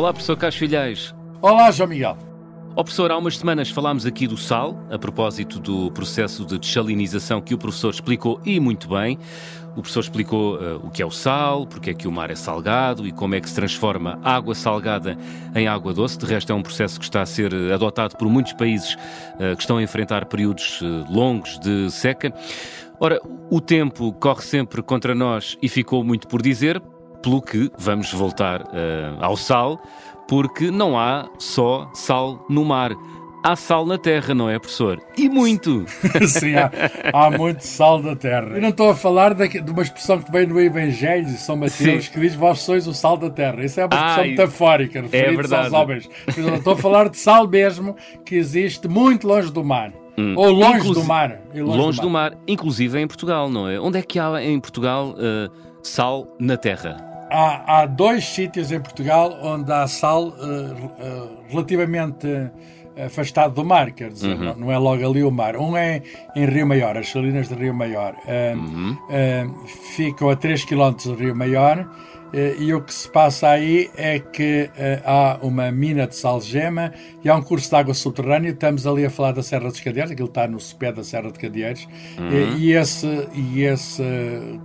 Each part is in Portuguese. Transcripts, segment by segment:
Olá, professor Carlos Filhais. Olá, João Miguel. Ó professor, há umas semanas falámos aqui do sal, a propósito do processo de desalinização que o professor explicou e muito bem. O professor explicou uh, o que é o sal, porque é que o mar é salgado e como é que se transforma água salgada em água doce. De resto, é um processo que está a ser uh, adotado por muitos países uh, que estão a enfrentar períodos longos de seca. Ora, o tempo corre sempre contra nós e ficou muito por dizer, pelo que vamos voltar ao sal porque não há só sal no mar. Há sal na terra, não é, professor? E muito! Sim, há, há, muito sal na terra. Eu não estou a falar de, de uma expressão que vem no Evangelho de São Mateus, Sim. que diz: Vós sois o sal da terra. Isso é uma expressão ah, metafórica, é referida é aos homens. Eu não estou a falar de sal mesmo, que existe muito longe do mar. Hum. Ou longe Inclusi do mar. Longe, longe do, mar. do, mar. inclusive em Portugal, não é? Onde é que há em Portugal uh, sal na terra? Há, há dois sítios em Portugal onde há sal uh, uh, relativamente afastado do mar, quer dizer, uhum. não, não, é logo ali o mar. Um é em Rio Maior, as Salinas de Rio Maior. Uh, uhum. ficam a 3 km de Rio Maior eh, e o que se passa aí é que uh, há uma mina de salgema e há um curso de água subterrânea. Estamos ali a falar da Serra dos Cadeeiros, aquilo está no pé da Serra de Cadeeiros, uhum. e, esse, e esse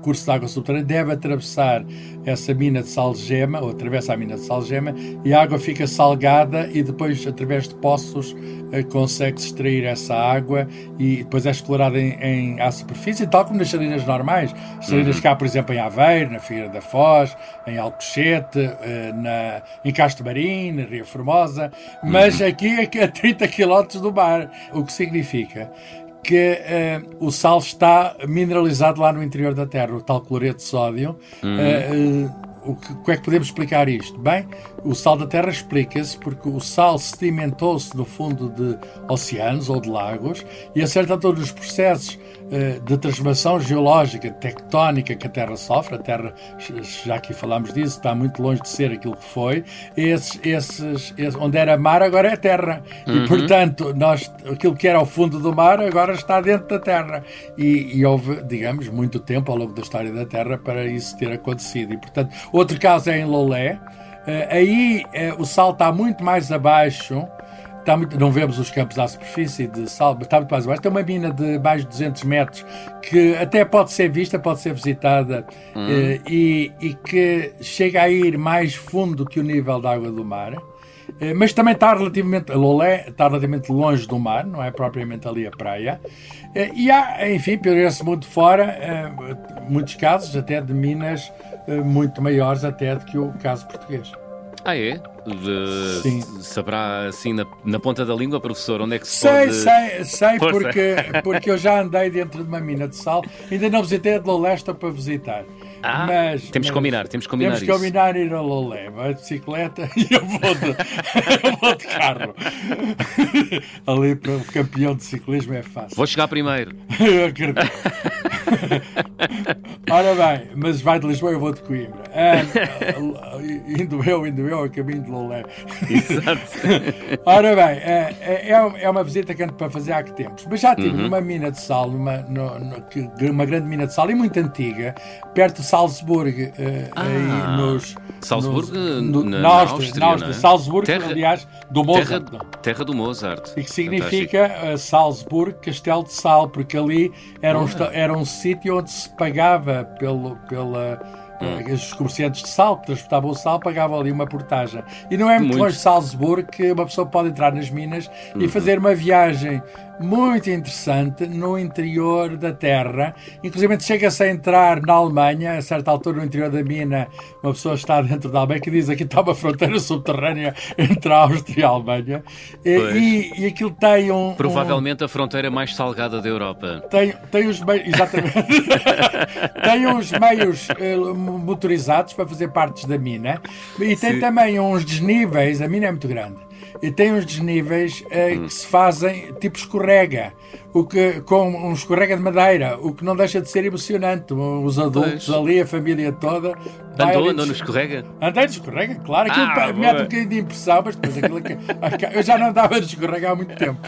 curso de água subterrânea deve atravessar essa mina de salgema, ou atravessa a mina de salgema, e a água fica salgada e depois, através de poços, consegue-se extrair essa água e depois é explorada em, em, à superfície, tal como nas salinas normais. Salinas uhum. cá, por exemplo, em Aveiro, na Figueira da Foz, em Alcochete, eh, na, em Castro Marim, na Ria Formosa, mas uhum. aqui é a 30 km do mar, o que significa que uh, o sal está mineralizado lá no interior da Terra, o tal cloreto de sódio. Uhum. Uh, o que, como é que podemos explicar isto? Bem, o sal da Terra explica-se porque o sal sedimentou-se no fundo de oceanos ou de lagos e acerta todos os processos eh, de transformação geológica, tectónica que a Terra sofre. A Terra, já aqui falámos disso, está muito longe de ser aquilo que foi. Esses, esses, esses onde era mar, agora é terra. Uhum. E, portanto, nós, aquilo que era ao fundo do mar, agora está dentro da Terra. E, e houve, digamos, muito tempo ao longo da história da Terra para isso ter acontecido. E, portanto, outro caso é em Lolé. Uh, aí uh, o sal está muito mais abaixo Está muito, não vemos os campos à superfície de sal, está muito mais abaixo. Tem uma mina de mais de 200 metros que até pode ser vista, pode ser visitada hum. eh, e, e, que chega a ir mais fundo que o nível da água do mar. Eh, mas também está relativamente, Lolé está relativamente longe do mar, não é propriamente ali a praia. Eh, e há, enfim, por esse mundo fora, muitos casos até de minas muito maiores até do que o caso português. Ah, é? De, Sim. Saberá assim na, na, ponta da língua, professor, onde é que se sei, pode... Sei, sei, porque, porque eu já andei dentro de uma mina de sal. Ainda não visitei a de Lolesta para visitar. Ah, mas, temos que combinar, temos que combinar Temos que combinar ir a Lolé, vai de bicicleta e eu vou de, eu vou de carro. Ali para o campeão de ciclismo é fácil. Vou chegar primeiro. eu acredito. Ora bem, mas vai de Lisboa, eu vou de Coimbra. Ah, indo eu, indo eu, a caminho de Lolé. Exato. Ora bem, é, é, é uma visita que ando para fazer há que tempos. Mas já tive uhum. numa mina de sal, numa, uma grande mina de sal e muito antiga, perto de Salzburg, uh, ah, aí nos. Salzburg, nos, no, na, na, Áustria, na Áustria. É? Salzburg, terra, aliás, do Mozart. Terra, terra, do Mozart. E que significa uh, Salzburg, Castelo de Sal, porque ali era um, era um sítio onde se pagava pelo, pela Hum. Os comerciantes de sal que transportavam o sal pagavam ali uma portagem. E não é muito, muito. longe de Salzburgo que uma pessoa pode entrar nas minas uhum. e fazer uma viagem muito interessante no interior da terra. Inclusive chega-se a entrar na Alemanha, a certa altura no interior da mina, uma pessoa está dentro da Alemanha que diz aqui está uma fronteira subterrânea entre a Áustria e a Alemanha. E, e, aquilo tem um. Provavelmente um, a fronteira mais salgada da Europa. Tem, tem os meios. Exatamente. tem uns meios uh, motorizados para fazer partes da mina e tem Sim. também uns desníveis. A mina é muito grande e tem uns desníveis uh, hum. que se fazem tipo escorrega, o que, com um escorrega de madeira, o que não deixa de ser emocionante. Os adultos pois. ali, a família toda. Andou, andou no escorrega? Andei no escorrega, claro. Aquilo ah, mete um bocadinho de impressão, mas depois aquilo que. Eu já não andava no escorrega há muito tempo.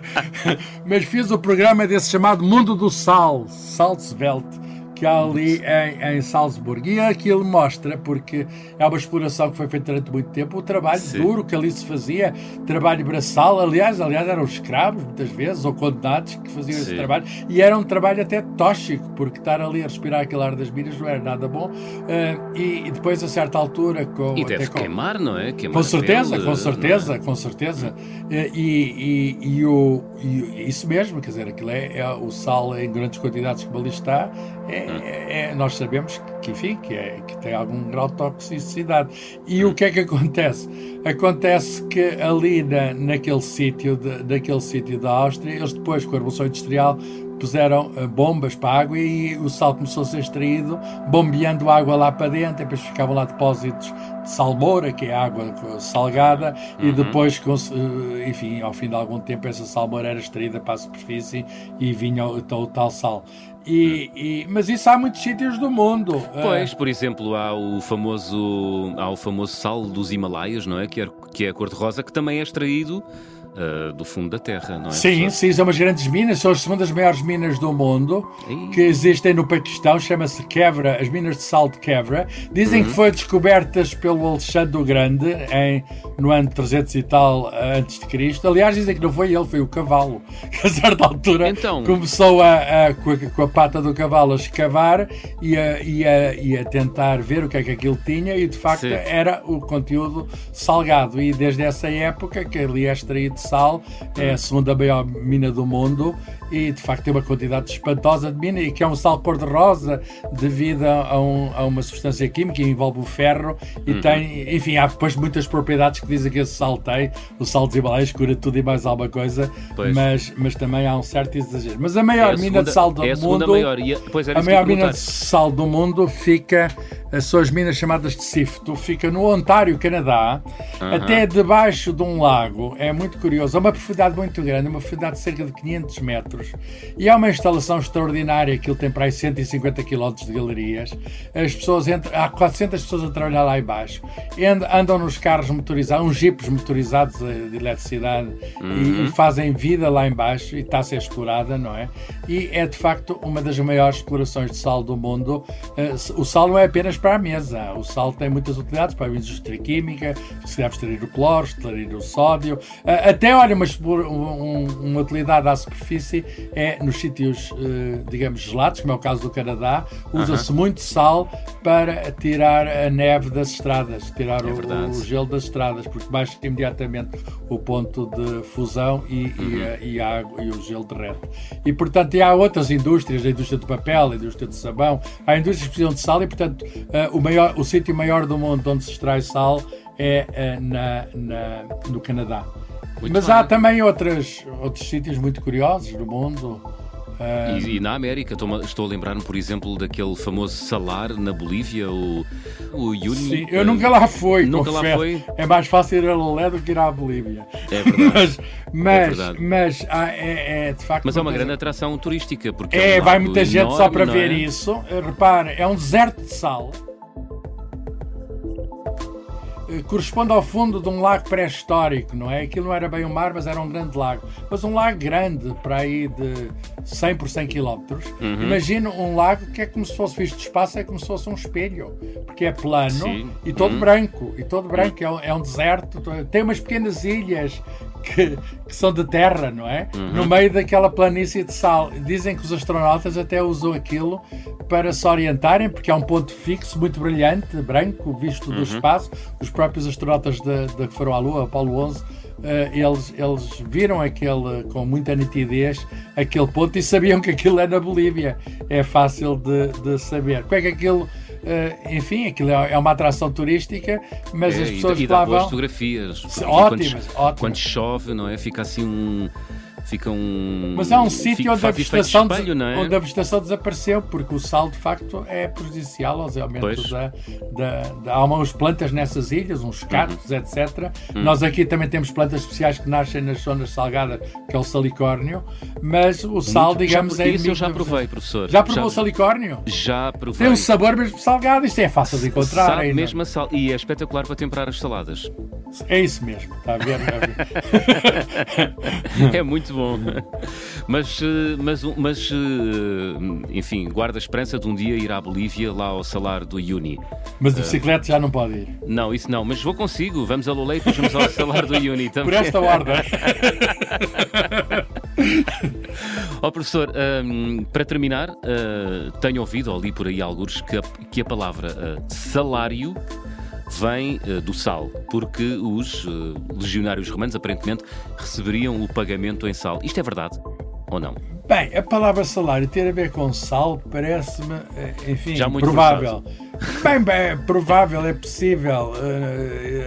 mas fiz o programa desse chamado Mundo do Sal, Salzwelt que há ali em, em Salzburgo. E aquilo mostra, porque é uma exploração que foi feita durante muito tempo, o trabalho Sim. duro que ali se fazia, trabalho braçal, aliás, aliás, eram escravos muitas vezes, ou condenados que faziam Sim. esse trabalho, e era um trabalho até tóxico, porque estar ali a respirar aquele ar das minas não era nada bom. Uh, e, e, depois, a certa altura. Com, e deve com, queimar, não é? Queimar com certeza, pele, com certeza, é? com certeza. E, e, e, o, e isso mesmo, quer dizer, aquilo é, é o sal em grandes quantidades como ali está, é, hum. é, nós sabemos que, enfim, que, é, que tem algum grau de toxicidade. E o que é que acontece? Acontece que ali na, naquele sítio, naquele sítio da Áustria, eles depois, com a Revolução Industrial, puseram uh, bombas para a água e o sal começou a ser extraído, bombeando água lá para dentro, depois ficavam lá depósitos de salmoura, que é água salgada, uhum. e depois, uh, enfim, ao fim de algum tempo, essa salmoura era extraída para a superfície e vinha o, o tal sal. E, e, mas isso há muitos sítios do mundo. Pois, por exemplo, há o famoso, há o famoso sal dos Himalaias, não é? Que é, que é a cor-de-rosa, que também é extraído uh, do fundo da terra, não é? Sim, sim, são umas grandes minas, são as segundas maiores minas do mundo e... que existem no Paquistão, chama-se Quebra, as minas de sal de Quebra. Dizem uhum. que foi descobertas pelo Alexandre o Grande em, no ano 300 e tal antes de Cristo. Aliás, dizem que não foi ele, foi o cavalo, que a certa altura então... começou a, a, com, a, com, a, pata do cavalo a escavar e a, e, a, e a tentar ver o que é que aquilo tinha e de facto sim. era o conteúdo salgado e desde essa época que ali é extraído sal, é a segunda maior mina do mundo e de facto tem uma quantidade espantosa de mina e que é um sal cor-de-rosa devido a, um, a, uma substância química que envolve o ferro e uhum. tem, enfim, há depois muitas propriedades que dizem que esse sal tem. O sal de Himalaias cura tudo e mais alguma coisa, mas, mas também há um certo exagero. Mas a maior é a mina segunda, de sal do é mundo, maior, a, a maior mina de sal do mundo fica são as minas chamadas de Sifto, fica no Ontário, Canadá, uhum. até debaixo de um lago. É muito curioso. É uma profundidade muito grande, uma profundidade de cerca de 500 metros. E é uma instalação extraordinária, aquilo tem para aí 150 km de galerias. As pessoas entram, há 400 pessoas a trabalhar lá embaixo. Andam nos carros motorizados, uns jipes motorizados de eletricidade uhum. e, fazem vida lá embaixo e está a ser explorada, não é? E é de facto uma das maiores explorações de sal do mundo. Eh, o sal não é apenas para a mesa. O sal tem muitas utilidades para a indústria química, se deve extrair o cloro, extrair o sódio. Eh, até, olha, uma, uma utilidade à superfície é nos sítios, eh, digamos, gelados, como é o caso do Canadá, usa-se uh -huh. muito sal para tirar a neve das estradas, tirar é o, o, gelo das estradas, porque baixa imediatamente o ponto de fusão e, uh -huh. e, a, e, a água, e o gelo derrete. E, portanto, e há outras indústrias, a indústria do papel, a indústria de sabão, há indústrias que precisam de sal e, portanto, uh, o, maior, o sítio maior do mundo onde se extrai sal é uh, na, na, no Canadá. Muito Mas bem. há também outras, outros sítios muito curiosos no mundo. Uh... E, e, na América, estou, estou a lembrar-me, por exemplo, daquele famoso salar na Bolívia, o, o Uni. Sim, eu nunca lá fui. Nunca confesso. lá fui. É mais fácil ir a Lolé do que ir à Bolívia. É verdade. mas, mas, é verdade. mas ah, é, é, de facto. Mas é uma grande atração turística. Porque é, é um vai muita gente enorme, só para ver é? isso. Repare, é um deserto de sal. Eh, corresponde ao fundo de um lago pré-histórico, não é? Aquilo não era bem um mar, mas era um grande lago. Mas um lago grande, para aí de 100 por 100 km. Uhum. Imagina um lago que é como se fosse visto de espaço, é como se fosse um espelho, porque é plano Sim. e todo uhum. branco. E todo branco, é um, é um deserto. Tem umas pequenas ilhas que, que, são de terra, não é? Uhum. No meio daquela planície de sal. Dizem que os astronautas até usam aquilo para se orientarem, porque é um ponto fixo, muito brilhante, branco, visto do uhum. espaço. Os próprios astronautas de, de que foram à Lua, Apolo 11, Uh, eles, eles viram aquele com muita nitidez aquele ponto e sabiam que aquilo é na Bolívia. É fácil de, de saber. Como é que aquilo Uh, enfim, aquilo é, é uma atração turística, mas é, as pessoas e, e lá vão... fotografias. Ótimas, quando, ótimas. Quando chove, não é? Fica assim um fica um. Mas há um sítio onde, a vegetação espelho, é? onde a vegetação desapareceu, porque o sal de facto é prejudicial aos elementos da, da, da, Há umas plantas nessas ilhas, uns cactos, uhum. etc. Uhum. Nós aqui também temos plantas especiais que nascem nas zonas salgadas, que é o salicórnio, mas o sal, Muito, digamos, já, é. Isso eu já provei, professor. Já provou já, o salicórnio? Já provei. Tem um sabor mesmo salgado, isto é fácil de encontrar. Sabe ainda. mesmo sal, e é espetacular para temperar as saladas. É isso mesmo, está a ver? é muito bom. Mas, mas, mas, enfim, guarda a esperança de um dia ir à Bolívia, lá ao salário do Uni. Mas de bicicleta já não pode ir. Não, isso não, mas vou consigo. Vamos a Lolé e depois vamos ao salário do Uni também. Por esta ordem. Ó oh, professor, um, para terminar, uh, tenho ouvido, ou li por aí alguns, que a, que a palavra uh, salário vem uh, do sal, porque os legionários romanos aparentemente receberiam o pagamento em sal. Isto é verdade ou não? Bem, a palavra salário ter a ver com sal parece-me, enfim, Já muito provável. Bem, bem, é provável, é possível.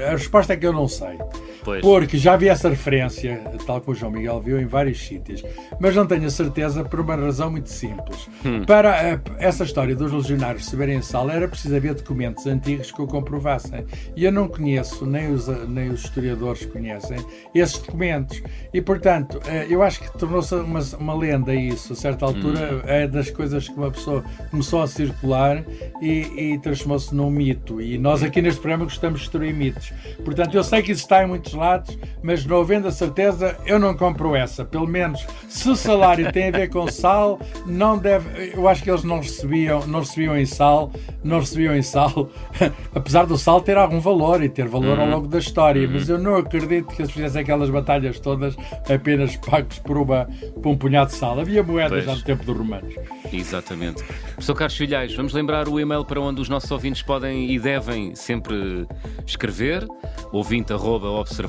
a resposta é que eu não sei. Pois. Porque já vi essa referência, tal como o João Miguel viu, em vários sítios. Mas não tenho a certeza por uma razão muito simples. Hum. Para uh, essa história dos legionários receberem sala, era preciso haver documentos antigos que o comprovassem. E eu não conheço, nem os, nem os historiadores conhecem, esses documentos. E, portanto, uh, eu acho que tornou-se uma, uma lenda isso. A certa altura, hum. é das coisas que uma pessoa começou a circular e, e transformou-se num mito. E nós aqui neste programa gostamos de destruir mitos. Portanto, eu sei que isso está em muitos lados, mas não havendo a certeza, eu não compro essa. Pelo menos, se o salário tem a ver com sal, não deve. Eu acho que eles não recebiam, não recebiam em sal, não recebiam em sal, apesar do sal ter algum valor e ter valor ao uhum. longo da história, uhum. mas eu não acredito que eles fizessem aquelas batalhas todas apenas pagos por, uma, por um punhado de sal. Havia moedas pois. já no tempo dos romanos. Exatamente. Professor Carlos Filhais, vamos lembrar o e-mail para onde os nossos ouvintes podem e devem sempre escrever, ouvinte.observador.pt.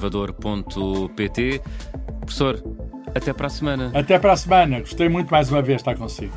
Professor, até para a semana. Até para a semana. Gostei muito mais uma vez de estar consigo.